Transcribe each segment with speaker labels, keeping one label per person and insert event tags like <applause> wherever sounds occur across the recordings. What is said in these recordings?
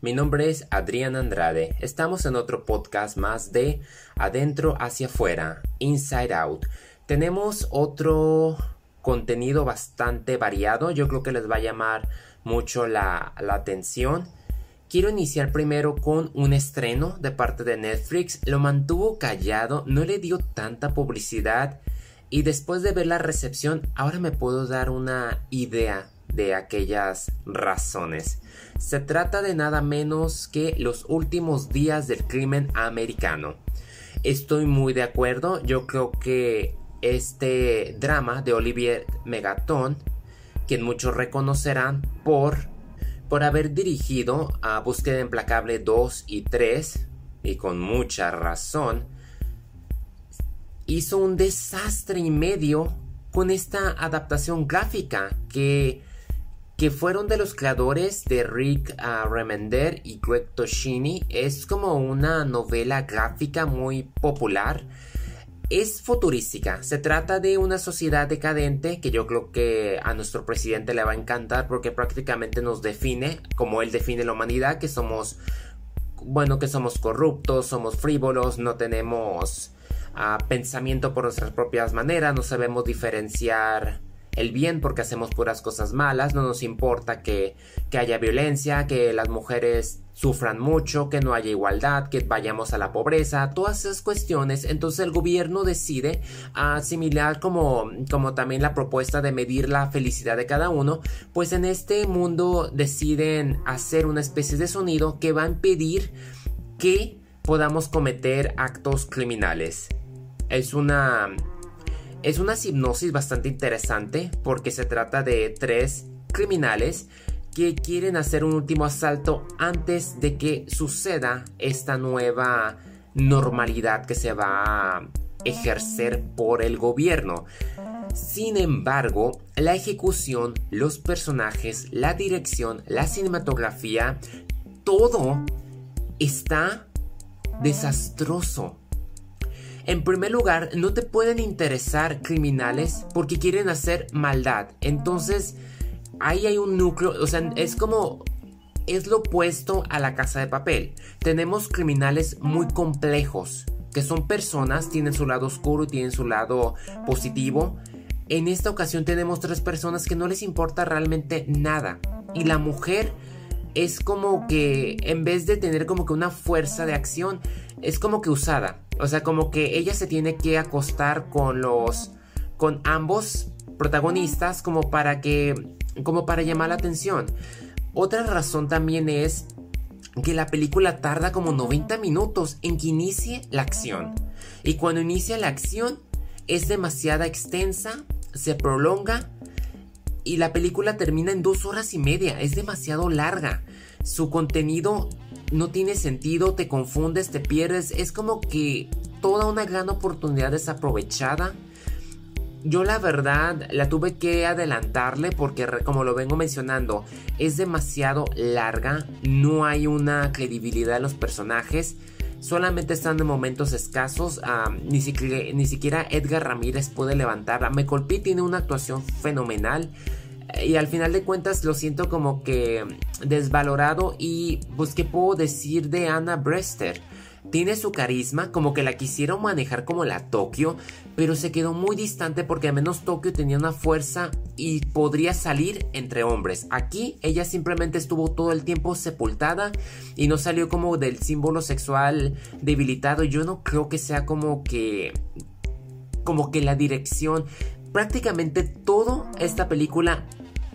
Speaker 1: Mi nombre es Adrián Andrade. Estamos en otro podcast más de Adentro hacia afuera, Inside Out. Tenemos otro contenido bastante variado. Yo creo que les va a llamar mucho la, la atención. Quiero iniciar primero con un estreno de parte de Netflix. Lo mantuvo callado, no le dio tanta publicidad. Y después de ver la recepción, ahora me puedo dar una idea de aquellas razones. Se trata de nada menos que los últimos días del crimen americano. Estoy muy de acuerdo, yo creo que este drama de Olivier Megaton, quien muchos reconocerán por, por haber dirigido a Búsqueda Implacable 2 y 3, y con mucha razón, hizo un desastre y medio con esta adaptación gráfica que que fueron de los creadores de Rick uh, Remender y Greg Toshini. Es como una novela gráfica muy popular. Es futurística. Se trata de una sociedad decadente que yo creo que a nuestro presidente le va a encantar porque prácticamente nos define, como él define la humanidad, que somos, bueno, que somos corruptos, somos frívolos, no tenemos uh, pensamiento por nuestras propias maneras, no sabemos diferenciar el bien porque hacemos puras cosas malas, no nos importa que, que haya violencia, que las mujeres sufran mucho, que no haya igualdad, que vayamos a la pobreza, todas esas cuestiones. Entonces el gobierno decide asimilar como, como también la propuesta de medir la felicidad de cada uno, pues en este mundo deciden hacer una especie de sonido que va a impedir que podamos cometer actos criminales. Es una es una hipnosis bastante interesante porque se trata de tres criminales que quieren hacer un último asalto antes de que suceda esta nueva normalidad que se va a ejercer por el gobierno. Sin embargo, la ejecución, los personajes, la dirección, la cinematografía, todo está desastroso. En primer lugar, no te pueden interesar criminales porque quieren hacer maldad. Entonces, ahí hay un núcleo, o sea, es como es lo opuesto a la casa de papel. Tenemos criminales muy complejos, que son personas, tienen su lado oscuro y tienen su lado positivo. En esta ocasión tenemos tres personas que no les importa realmente nada. Y la mujer es como que, en vez de tener como que una fuerza de acción, es como que usada. O sea, como que ella se tiene que acostar con los. con ambos protagonistas como para que. como para llamar la atención. Otra razón también es que la película tarda como 90 minutos en que inicie la acción. Y cuando inicia la acción es demasiado extensa, se prolonga y la película termina en dos horas y media. Es demasiado larga. Su contenido no tiene sentido, te confundes, te pierdes. Es como que toda una gran oportunidad desaprovechada. Yo la verdad la tuve que adelantarle porque como lo vengo mencionando es demasiado larga, no hay una credibilidad en los personajes, solamente están en momentos escasos, ni, siquiera, ni, siquiera, Edgar Ramírez puede levantar, Me Colpi tiene una actuación fenomenal, y al final de cuentas lo siento como que desvalorado y pues qué puedo decir de Anna Brester. Tiene su carisma, como que la quisieron manejar como la Tokio, pero se quedó muy distante porque al menos Tokio tenía una fuerza y podría salir entre hombres. Aquí ella simplemente estuvo todo el tiempo sepultada y no salió como del símbolo sexual debilitado. Yo no creo que sea como que como que la dirección prácticamente toda esta película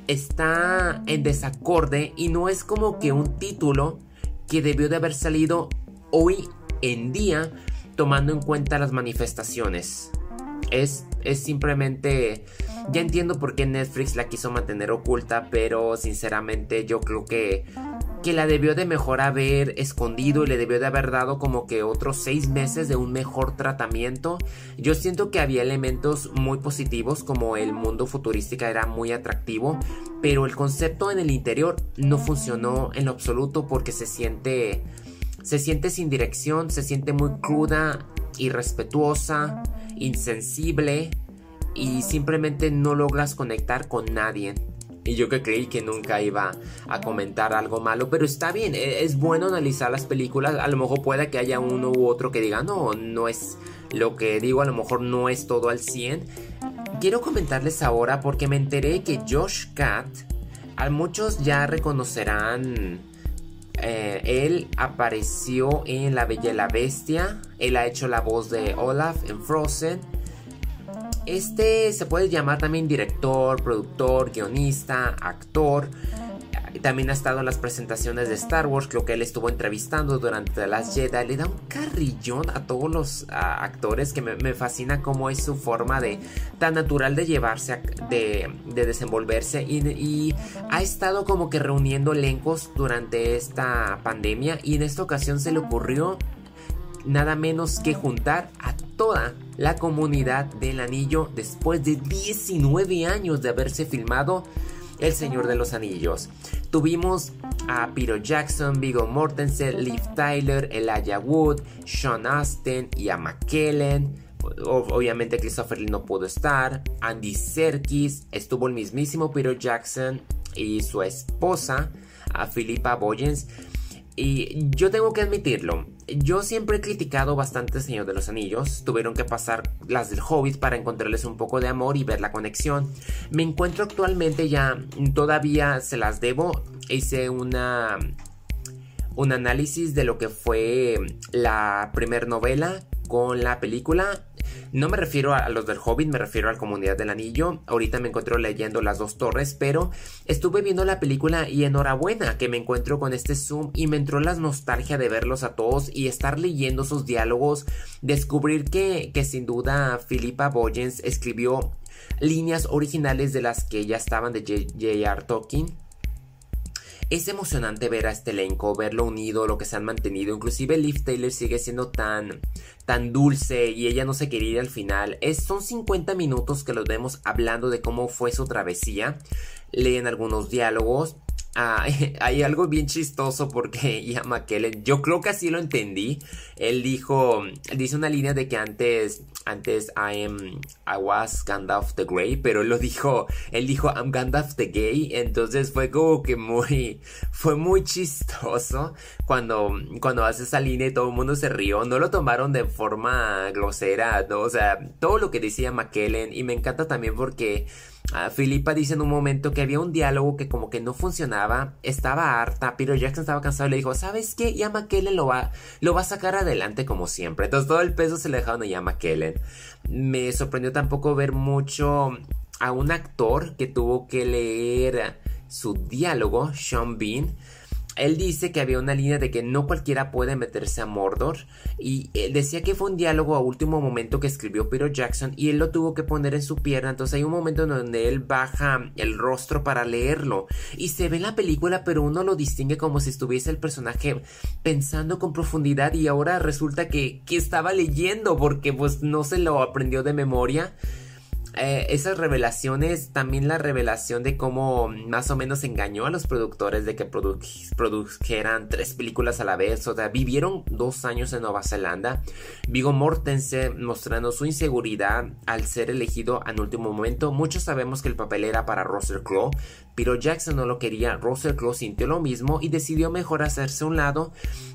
Speaker 1: está en desacorde y no es como que un título que debió de haber salido hoy en día tomando en cuenta las manifestaciones. Es, es simplemente... Ya entiendo por qué Netflix la quiso mantener oculta, pero sinceramente yo creo que que la debió de mejor haber escondido y le debió de haber dado como que otros seis meses de un mejor tratamiento. Yo siento que había elementos muy positivos como el mundo futurística era muy atractivo, pero el concepto en el interior no funcionó en lo absoluto porque se siente se siente sin dirección, se siente muy cruda, irrespetuosa, insensible y simplemente no logras conectar con nadie. Y yo que creí que nunca iba a comentar algo malo, pero está bien, e, es bueno analizar las películas. A lo mejor puede que haya uno u otro que diga, no, no es lo que digo, a lo mejor no es todo al 100. Quiero comentarles ahora porque me enteré que Josh Cat, a muchos ya reconocerán, eh, él apareció en La Bella y la Bestia, él ha hecho la voz de Olaf en Frozen este se puede llamar también director, productor, guionista, actor. También ha estado en las presentaciones de Star Wars, creo que él estuvo entrevistando durante las Jedi. Le da un carrillón a todos los actores que me, fascina cómo es su forma de tan natural de llevarse, de, desenvolverse. Y, y, ha estado como que reuniendo elencos durante esta pandemia. Y en esta ocasión se le ocurrió nada menos que juntar a toda la comunidad del anillo después de 19 años de haberse filmado El Señor de los Anillos. Tuvimos a Peter Jackson, Viggo Mortensen, Liv Tyler, Elijah Wood, Sean Astin y a McKellen. Obviamente Christopher Lee no pudo estar. Andy Serkis, estuvo el mismísimo Peter Jackson y su esposa, a Philippa Boyens. Y yo tengo que admitirlo, yo siempre he criticado bastante el Señor de los Anillos, tuvieron que pasar las del Hobbit para encontrarles un poco de amor y ver la conexión. Me encuentro actualmente ya, todavía se las debo, hice una un análisis de lo que fue la primera novela con la película no me refiero a los del Hobbit, me refiero a la comunidad del anillo. Ahorita me encuentro leyendo las dos torres, pero estuve viendo la película y enhorabuena que me encuentro con este Zoom y me entró la nostalgia de verlos a todos y estar leyendo sus diálogos, descubrir que, que sin duda Philippa Boyens escribió líneas originales de las que ya estaban de J.R. Tolkien es emocionante ver a este elenco, verlo unido, lo que se han mantenido. Inclusive Liv Taylor sigue siendo tan, tan dulce y ella no se quería ir al final. Es, son 50 minutos que los vemos hablando de cómo fue su travesía. Leen algunos diálogos. Ah, <laughs> hay algo bien chistoso porque <laughs> Ian McKellen, yo creo que así lo entendí. Él dijo, dice una línea de que antes antes I am I was Gandalf the Grey, pero él lo dijo, él dijo I'm Gandalf the Gay, entonces fue como que muy <laughs> fue muy chistoso cuando cuando hace esa línea y todo el mundo se rió, no lo tomaron de forma grosera, ¿no? o sea, todo lo que decía McKellen y me encanta también porque Uh, Filipa dice en un momento que había un diálogo que como que no funcionaba, estaba harta, pero Jackson estaba cansado y le dijo, ¿sabes qué? Ya McKellen lo va, lo va a sacar adelante como siempre. Entonces todo el peso se le dejaron a McKellen. Me sorprendió tampoco ver mucho a un actor que tuvo que leer su diálogo, Sean Bean él dice que había una línea de que no cualquiera puede meterse a Mordor y él decía que fue un diálogo a último momento que escribió Peter Jackson y él lo tuvo que poner en su pierna, entonces hay un momento en donde él baja el rostro para leerlo y se ve la película pero uno lo distingue como si estuviese el personaje pensando con profundidad y ahora resulta que, que estaba leyendo porque pues no se lo aprendió de memoria eh, esas revelaciones, también la revelación de cómo más o menos engañó a los productores de que produjeran tres películas a la vez, o sea, vivieron dos años en Nueva Zelanda. Vigo Mortensen mostrando su inseguridad al ser elegido en último momento. Muchos sabemos que el papel era para Russell Crowe, pero Jackson no lo quería. Russell Crowe sintió lo mismo y decidió mejor hacerse un lado,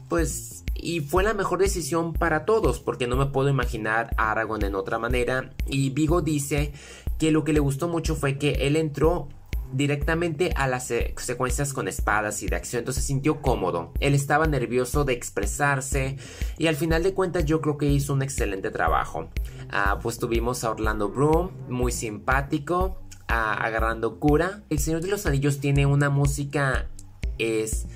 Speaker 1: pues y fue la mejor decisión para todos porque no me puedo imaginar a Aragorn en otra manera y Vigo dice que lo que le gustó mucho fue que él entró directamente a las secuencias con espadas y de acción, entonces se sintió cómodo. Él estaba nervioso de expresarse y al final de cuentas yo creo que hizo un excelente trabajo. Ah, pues tuvimos a Orlando Bloom, muy simpático, ah, agarrando cura. El Señor de los Anillos tiene una música es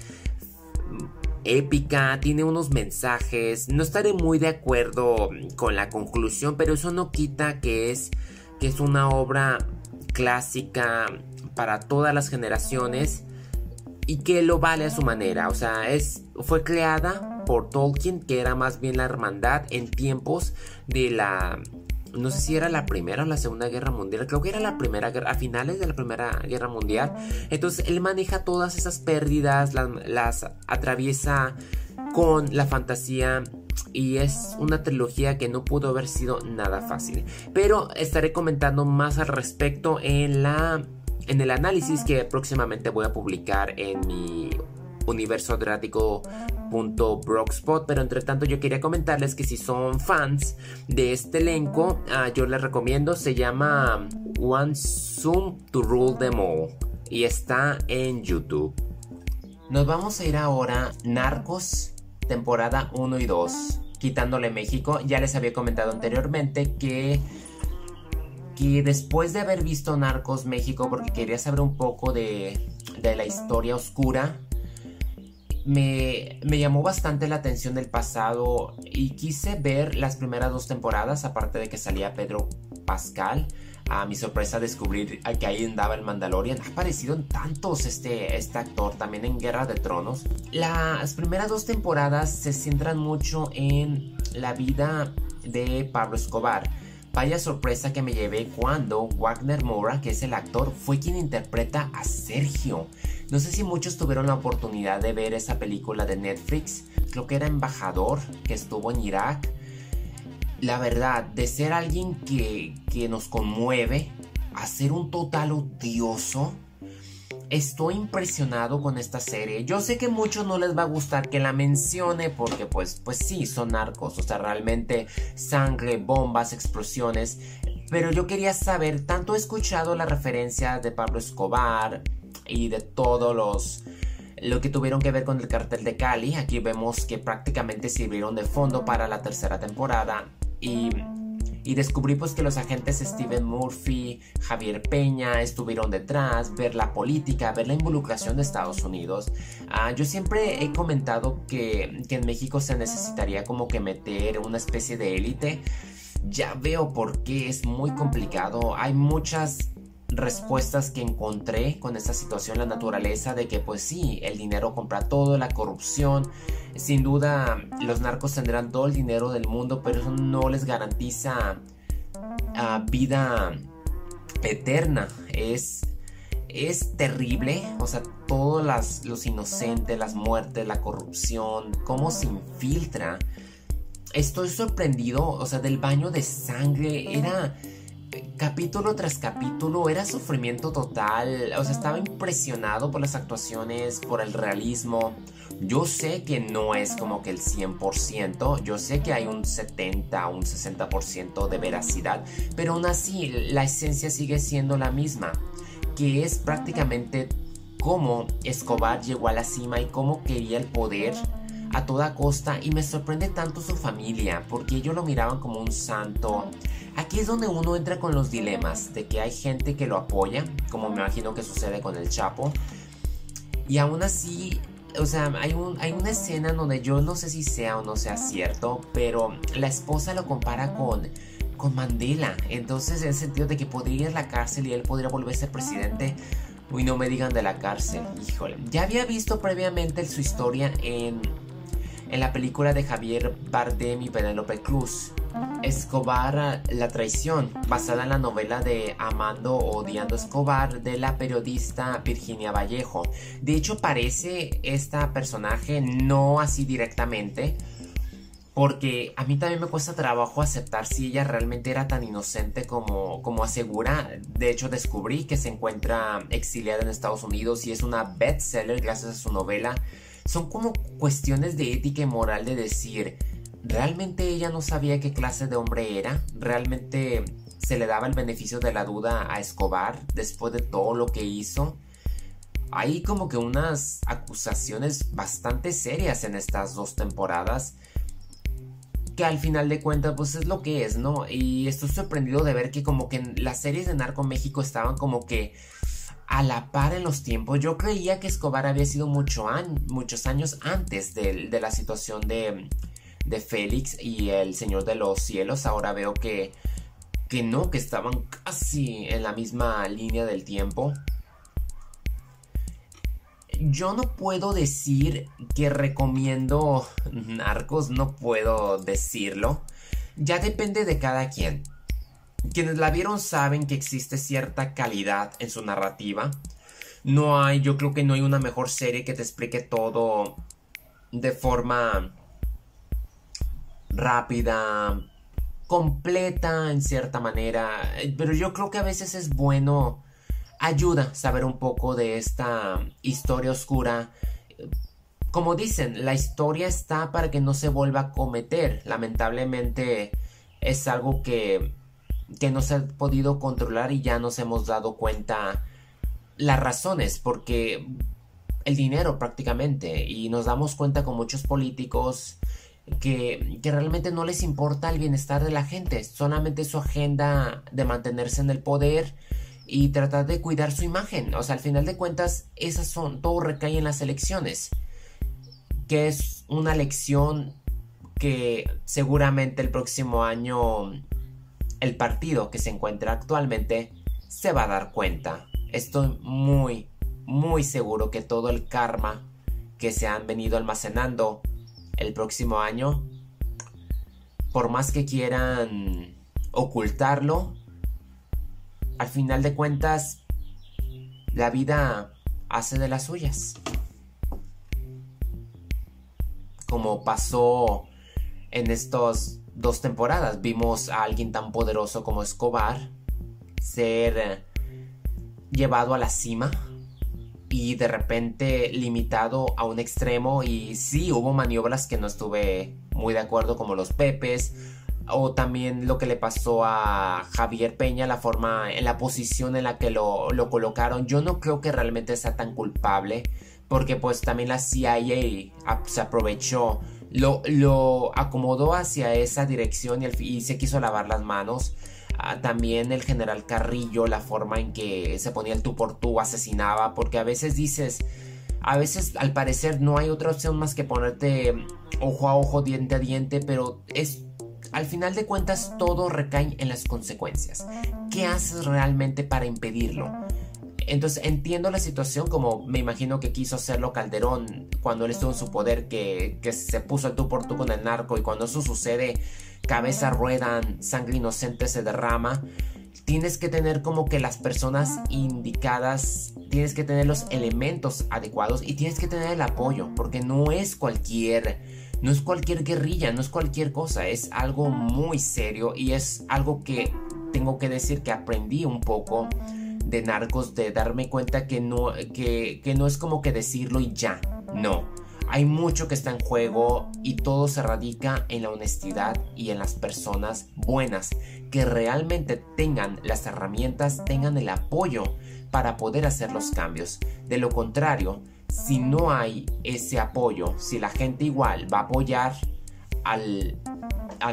Speaker 1: épica, tiene unos mensajes. No estaré muy de acuerdo con la conclusión, pero eso no quita que es, que es una obra clásica para todas las generaciones y que lo vale a su manera. O sea, es, fue creada por Tolkien, que era más bien la hermandad en tiempos de la no sé si era la primera o la segunda guerra mundial, creo que era la primera guerra, a finales de la primera guerra mundial. Entonces él maneja todas esas pérdidas, las, atraviesa con la fantasía y es una trilogía que no pudo haber sido nada fácil. Pero estaré comentando más al respecto en la en el análisis que próximamente voy a publicar en mi universo pero entre tanto yo quería comentarles que si son fans de este elenco, ah, yo les recomiendo, se llama One Zoom to Rule Them All y está en YouTube. Nos vamos a ir ahora Narcos, temporada 1 y 2, quitándole México. Ya les había comentado anteriormente que que después de haber visto Narcos México, porque quería saber un poco de, de la historia oscura, me, llamó bastante la atención del pasado y quise ver las primeras dos temporadas, aparte de que salía Pedro Pascal. A mi sorpresa descubrir que ahí andaba el Mandalorian. Ha aparecido en tantos este, este actor, también en Guerra de Tronos. Las primeras dos temporadas se centran mucho en la vida de Pablo Escobar Vaya sorpresa que me llevé cuando Wagner Mora, que es el actor, fue quien interpreta a Sergio. No sé si muchos tuvieron la oportunidad de ver esa película de Netflix, creo que era embajador que estuvo en Irak. La verdad, de ser alguien que, que nos conmueve a ser un total odioso, estoy impresionado con esta serie. Yo sé que muchos no les va a gustar que la mencione porque pues, pues sí, son narcos, o sea, realmente sangre, bombas, explosiones. Pero yo quería saber, tanto he escuchado la referencia de Pablo Escobar y de todos los lo que tuvieron que ver con el cartel de Cali. Aquí vemos que prácticamente sirvieron de fondo para la tercera temporada. Y y descubrí pues que los agentes Steven Murphy, Javier Peña estuvieron detrás, ver la política, ver la involucración de Estados Unidos. Ah, yo siempre he comentado que, que en México se necesitaría como que meter una especie de élite. Ya veo por qué es muy complicado. Hay muchas respuestas que encontré con esta situación, la naturaleza de que pues sí, el dinero compra todo, la corrupción, sin duda los narcos tendrán todo el dinero del mundo, pero eso no les garantiza ah, vida eterna, es, es terrible, o sea, todos los inocentes, las muertes, la corrupción, cómo se infiltra. Estoy sorprendido, o sea, del baño de sangre, era capítulo tras capítulo era sufrimiento total. O sea, estaba impresionado por las actuaciones, por el realismo. Yo sé que no es como que el 100%, yo sé que hay un 70, un 60% de veracidad, pero aún así la esencia sigue siendo la misma, que es prácticamente cómo Escobar llegó a la cima y cómo quería el poder a toda costa y me sorprende tanto su familia, porque ellos lo miraban como un santo, Aquí es donde uno entra con los dilemas de que hay gente que lo apoya, como me imagino que sucede con el Chapo, y aún así, o sea, hay, un, hay una escena donde yo no sé si sea o no sea cierto, pero la esposa lo compara con, con Mandela, entonces en el sentido de que podría ir a la cárcel y él podría volverse presidente. Uy, no me digan de la cárcel, híjole. Ya había visto previamente su historia en, en la película de Javier Bardem y Penélope Cruz. Escobar, la traición, basada en la novela de Amando Odiando Escobar de la periodista Virginia Vallejo. De hecho, parece esta personaje no así directamente, porque a mí también me cuesta trabajo aceptar si ella realmente era tan inocente como, como asegura. De hecho, descubrí que se encuentra exiliada en Estados Unidos y es una bestseller gracias a su novela. Son como cuestiones de ética y moral de decir, ¿Realmente ella no sabía qué clase de hombre era? ¿Realmente se le daba el beneficio de la duda a Escobar después de todo lo que hizo? Hay como que unas acusaciones bastante serias en estas dos temporadas que al final de cuentas pues es lo que es, ¿no? Y estoy sorprendido de ver que como que las series de Narco México estaban como que a la par en los tiempos. Yo creía que Escobar había sido mucho muchos años antes de la situación de, de Félix y el Señor de los Cielos. Ahora veo que, que no, que estaban casi en la misma línea del tiempo. Yo no puedo decir que recomiendo Narcos, no puedo decirlo. Ya depende de cada quien. Quienes la vieron saben que existe cierta calidad en su narrativa. No hay, yo creo que no hay una mejor serie que te explique todo de forma rápida, completa en cierta manera, pero yo creo que a veces es bueno ayuda saber un poco de esta historia oscura. Como dicen, la historia está para que no se vuelva a cometer. Lamentablemente es algo que, que no se ha podido controlar y ya nos hemos dado cuenta las razones, porque el dinero prácticamente, y nos damos cuenta con muchos políticos que, realmente no les importa el bienestar de la gente, solamente su agenda de mantenerse en el poder y tratar de cuidar su imagen. O sea, al final de cuentas, esas son, todo recae en las elecciones, que es una lección que seguramente el próximo año el partido que se encuentra actualmente se va a dar cuenta. Estoy muy, muy seguro que todo el karma que se han venido almacenando el próximo año, por más que quieran ocultarlo, al final de cuentas, la vida hace de las suyas. Como pasó en estas dos temporadas, vimos a alguien tan poderoso como Escobar ser llevado a la cima y de repente limitado a un extremo y sí hubo maniobras que no estuve muy de acuerdo como los Pepes o también lo que le pasó a Javier Peña, la forma, en la posición en la que lo, lo colocaron. Yo no creo que realmente sea tan culpable, porque pues también la CIA se aprovechó, lo, lo acomodó hacia esa dirección y, y se quiso lavar las manos. Ah, también el general Carrillo, la forma en que se ponía el tú por tú, asesinaba, porque a veces dices, a veces al parecer no hay otra opción más que ponerte ojo a ojo, diente a diente, pero es al final de cuentas todo recae en las consecuencias. ¿Qué haces realmente para impedirlo? Entonces entiendo la situación como me imagino que quiso hacerlo Calderón cuando él estuvo en su poder, que, se puso el tú por tú con el narco y cuando eso sucede, cabeza ruedan, sangre inocente se derrama. Tienes que tener como que las personas indicadas, tienes que tener los elementos adecuados y tienes que tener el apoyo, porque no es cualquier no es cualquier guerrilla, no es cualquier cosa, es algo muy serio y es algo que tengo que decir que aprendí un poco de narcos, de darme cuenta que no, que, que no es como que decirlo y ya, no. Hay mucho que está en juego y todo se radica en la honestidad y en las personas buenas que realmente tengan las herramientas, tengan el apoyo para poder hacer los cambios. De lo contrario, si no hay ese apoyo, si la gente igual va a apoyar a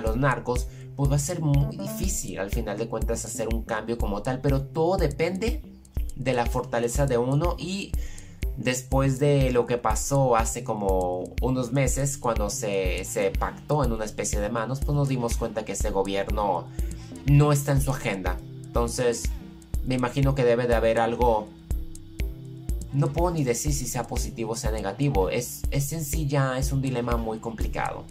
Speaker 1: los narcos, pues va a ser muy difícil al final de cuentas hacer un cambio como tal, pero todo depende de la fortaleza de uno y después de lo que pasó hace como unos meses cuando se, pactó en una especie de manos, pues nos dimos cuenta que ese gobierno no está en su agenda. Entonces, me imagino que debe de haber algo no puedo ni decir si sea positivo o sea negativo. Es, es sencilla, es un dilema muy complicado.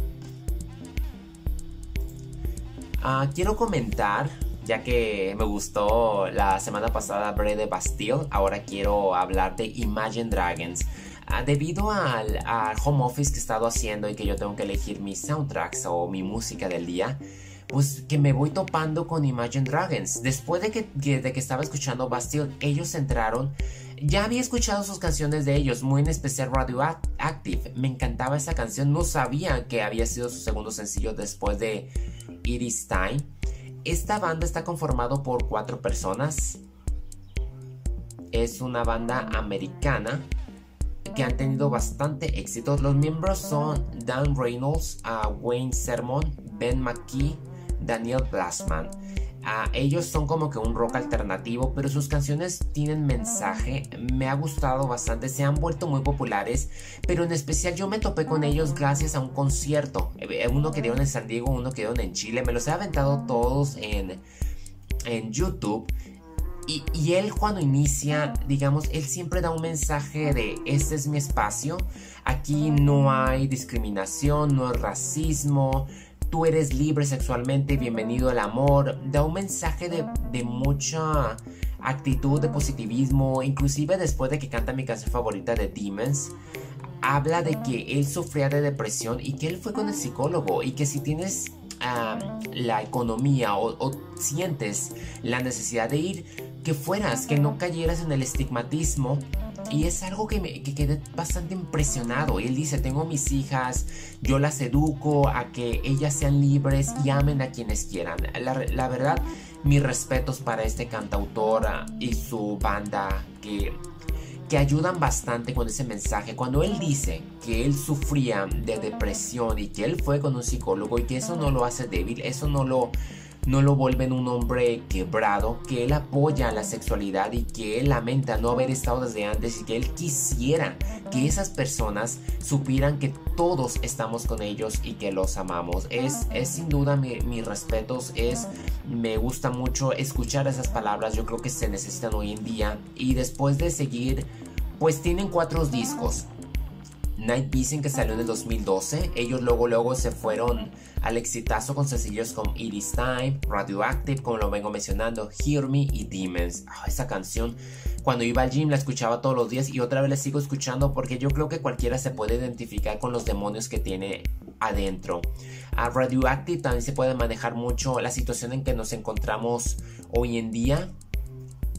Speaker 1: Ah, quiero comentar, ya que me gustó la semana pasada Bread de Bastille, ahora quiero hablar de Imagine Dragons. Ah, debido al, home office que he estado haciendo y que yo tengo que elegir mis soundtracks o mi música del día, pues que me voy topando con Imagine Dragons. Después de que, de que estaba escuchando Bastille, ellos entraron ya había escuchado sus canciones de ellos, muy en especial Radioactive. Me encantaba esa canción, no sabía que había sido su segundo sencillo después de It Is Time. Esta banda está conformado por cuatro personas. Es una banda americana que han tenido bastante éxito. Los miembros son Dan Reynolds, Wayne Sermon, Ben McKee, Daniel Ellos son como que un rock alternativo, pero sus canciones tienen mensaje. Me ha gustado bastante, se han vuelto muy populares, pero en especial yo me topé con ellos gracias a un concierto. Eh, uno que dieron en San Diego, uno que dieron en Chile. Me los he aventado todos en, en YouTube. Y, y, él cuando inicia, digamos, él siempre da un mensaje de este es mi espacio, aquí no hay discriminación, no hay racismo, tú eres libre sexualmente, bienvenido al amor, da un mensaje de, mucha actitud de positivismo, inclusive después de que canta mi canción favorita de Demons, habla de que él sufría de depresión y que él fue con el psicólogo y que si tienes la economía o, sientes la necesidad de ir, que fueras, que no cayeras en el estigmatismo. Y es algo que me que quedé bastante impresionado. Él dice, tengo mis hijas, yo las educo a que ellas sean libres y amen a quienes quieran. La, la verdad, mis respetos para este cantautor y su banda que que ayudan bastante con ese mensaje. Cuando él dice que él sufría de depresión y que él fue con un psicólogo y que eso no lo hace débil, eso no lo, no lo vuelve en un hombre quebrado, que él apoya la sexualidad y que él lamenta no haber estado desde antes y que él quisiera que esas personas supieran que todos estamos con ellos y que los amamos. Es, es sin duda mis respetos, es, me gusta mucho escuchar esas palabras, yo creo que se necesitan hoy en día y después de seguir pues tienen cuatro discos. Night Vision que salió en el 2012. Ellos luego luego se fueron al exitazo con sencillos como It Is Time, Radioactive, como lo vengo mencionando, Hear Me y Demons. Ah, esa canción, cuando iba al gym la escuchaba todos los días y otra vez la sigo escuchando porque yo creo que cualquiera se puede identificar con los demonios que tiene adentro. A Radioactive también se puede manejar mucho la situación en que nos encontramos hoy en día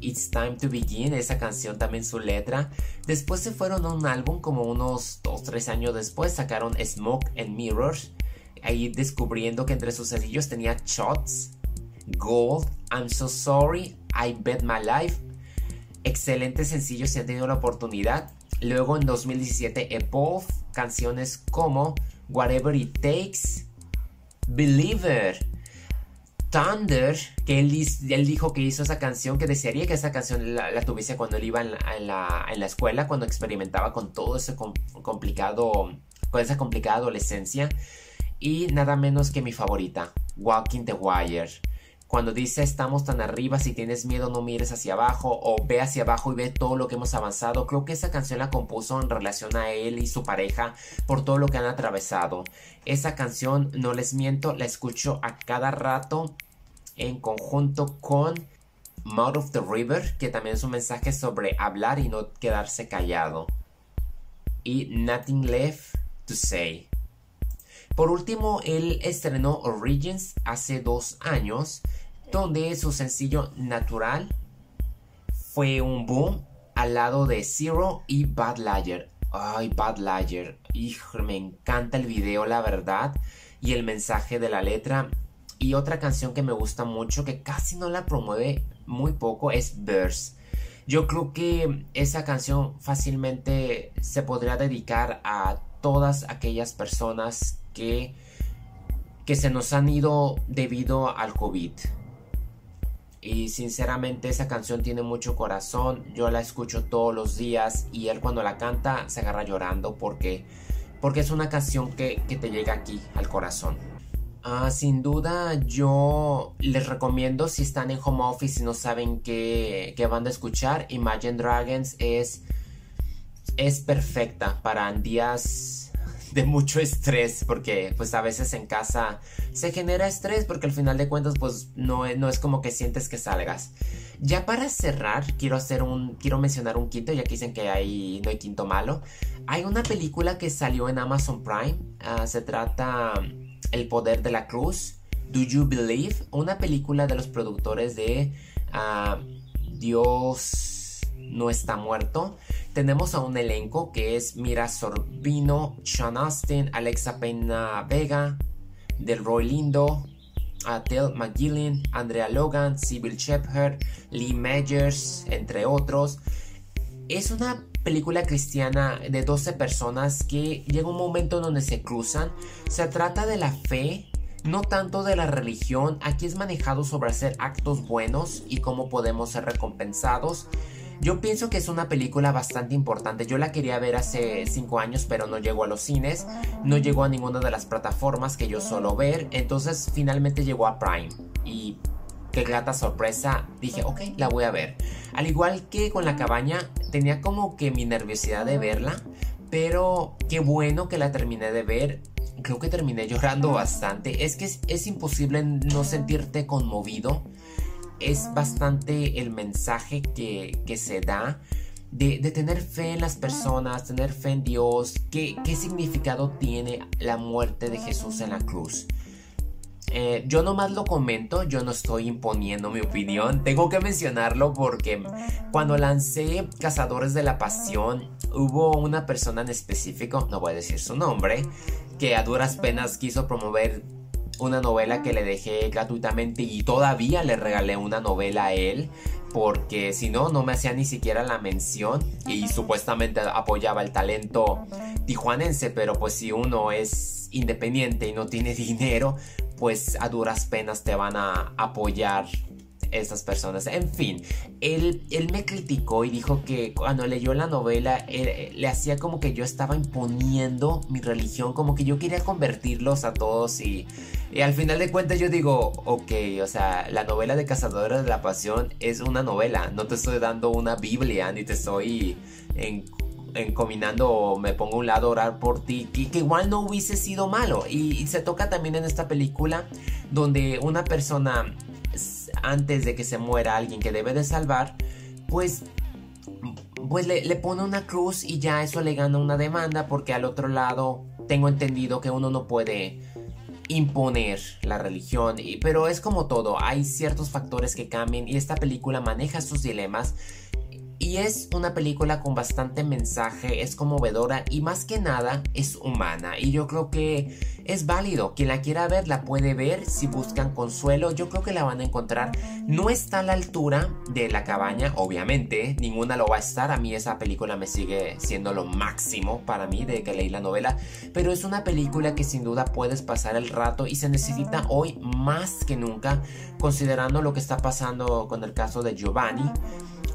Speaker 1: It's Time to Begin, esa canción también su letra. Después se fueron a un álbum como unos 2-3 años después, sacaron Smoke and Mirrors, ahí descubriendo que entre sus sencillos tenía Shots, Gold, I'm So Sorry, I Bet My Life. Excelentes sencillos si han tenido la oportunidad. Luego en 2017 Evolve, canciones como Whatever It Takes, Believer, Thunder, que él, dijo que hizo esa canción, que desearía que esa canción la, tuviese cuando él iba en la, en, la, escuela, cuando experimentaba con todo ese complicado, con esa complicada adolescencia. Y nada menos que mi favorita, Walking the Wire. Cuando dice estamos tan arriba, si tienes miedo no mires hacia abajo o ve hacia abajo y ve todo lo que hemos avanzado. Creo que esa canción la compuso en relación a él y su pareja por todo lo que han atravesado. Esa canción, no les miento, la escucho a cada rato en conjunto con Mouth of the River, que también es un mensaje sobre hablar y no quedarse callado. Y Nothing Left to Say. Por último, él estrenó Origins hace dos años donde su sencillo Natural fue un boom al lado de Zero y Bad Liar. Ay, Bad Liar. Hijo, me encanta el video, la verdad. Y el mensaje de la letra. Y otra canción que me gusta mucho, que casi no la promueve muy poco, es Verse. Yo creo que esa canción fácilmente se podría dedicar a todas aquellas personas que, que se nos han ido debido al COVID. Y sinceramente esa canción tiene mucho corazón. Yo la escucho todos los días y él cuando la canta se agarra llorando porque, porque es una canción que, te llega aquí al corazón. Ah, sin duda yo les recomiendo si están en home office y no saben qué, qué van a escuchar. Imagine Dragons es, es perfecta para días de mucho estrés porque pues a veces en casa se genera estrés porque al final de cuentas pues no, no es como que sientes que salgas. Ya para cerrar quiero hacer un quiero mencionar un quinto ya que dicen que hay no hay quinto malo. Hay una película que salió en Amazon Prime. Ah, se trata El poder de la cruz. Do You Believe? Una película de los productores de ah, Dios no está muerto. Tenemos a un elenco que es Mira Sorbino, Sean Austin, Alexa Pena Vega, Delroy Lindo, Adele McGillen, Andrea Logan, Sybil Shepherd, Lee Majors, entre otros. Es una película cristiana de 12 personas que llega un momento donde se cruzan. Se trata de la fe, no tanto de la religión. Aquí es manejado sobre hacer actos buenos y cómo podemos ser recompensados. Yo pienso que es una película bastante importante. Yo la quería ver hace 5 años, pero no llegó a los cines. No llegó a ninguna de las plataformas que yo suelo ver. Entonces finalmente llegó a Prime. Y qué grata sorpresa. Dije, ok, la voy a ver. Al igual que con la cabaña, tenía como que mi nerviosidad de verla. Pero qué bueno que la terminé de ver. Creo que terminé llorando bastante. Es que es, es imposible no sentirte conmovido es bastante el mensaje que, se da de, tener fe en las personas, tener fe en Dios, ¿Qué, qué significado tiene la muerte de Jesús en la cruz. eh, yo nomás lo comento, yo no estoy imponiendo mi opinión. Tengo que mencionarlo porque cuando lancé Cazadores de la Pasión, hubo una persona en específico, no voy a decir su nombre, que a duras penas quiso promover una novela que le dejé gratuitamente y todavía le regalé una novela a él porque si no, no me hacía ni siquiera la mención y supuestamente apoyaba el talento tijuanense, pero pues si uno es independiente y no tiene <laughs> dinero, pues a duras penas te van a apoyar estas personas. En fin, él, él me criticó y dijo que cuando leyó la novela le hacía como que yo estaba imponiendo mi religión, como que yo quería convertirlos a todos y, al final de cuentas yo digo, ok, o sea, la novela de Cazadores de la Pasión es una novela, no te estoy dando una Biblia ni te estoy en encominando me pongo a un lado a orar por ti, que, que igual no hubiese sido malo. Y, se toca también en esta película donde una persona antes de que se muera alguien que debe de salvar, pues, pues le, pone una cruz y ya eso le gana una demanda porque al otro lado tengo entendido que uno no puede imponer la religión, y, pero es como todo, hay ciertos factores que cambian y esta película maneja sus dilemas y es una película con bastante mensaje, es conmovedora y más que nada es humana. Y yo creo que es válido. Quien la quiera ver la puede ver. Si buscan consuelo, yo creo que la van a encontrar. No está a la altura de la cabaña, obviamente. Ninguna lo va a estar. A mí esa película me sigue siendo lo máximo para mí de que leí la novela. Pero es una película que sin duda puedes pasar el rato y se necesita hoy más que nunca, considerando lo que está pasando con el caso de Giovanni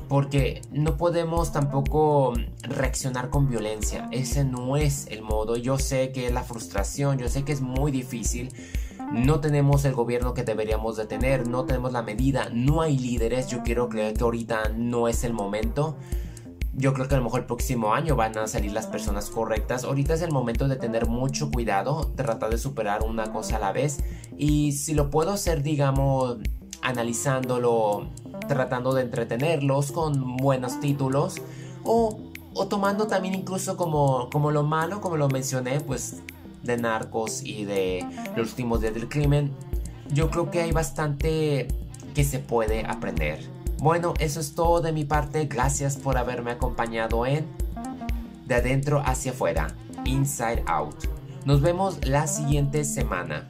Speaker 1: porque no podemos tampoco reaccionar con violencia. Ese no es el modo. Yo sé que es la frustración, yo sé que es muy difícil. No tenemos el gobierno que deberíamos de tener, no tenemos la medida, no hay líderes. Yo quiero creer que ahorita no es el momento. Yo creo que a lo mejor el próximo año van a salir las personas correctas. Ahorita es el momento de tener mucho cuidado, tratar de superar una cosa a la vez. Y si lo puedo hacer, digamos, analizándolo, tratando de entretenerlos con buenos títulos o, tomando también incluso como, como lo malo, como lo mencioné, pues de narcos y de los últimos días del crimen. Yo creo que hay bastante que se puede aprender. Bueno, eso es todo de mi parte. Gracias por haberme acompañado en De adentro hacia afuera, Inside Out. Nos vemos la siguiente semana.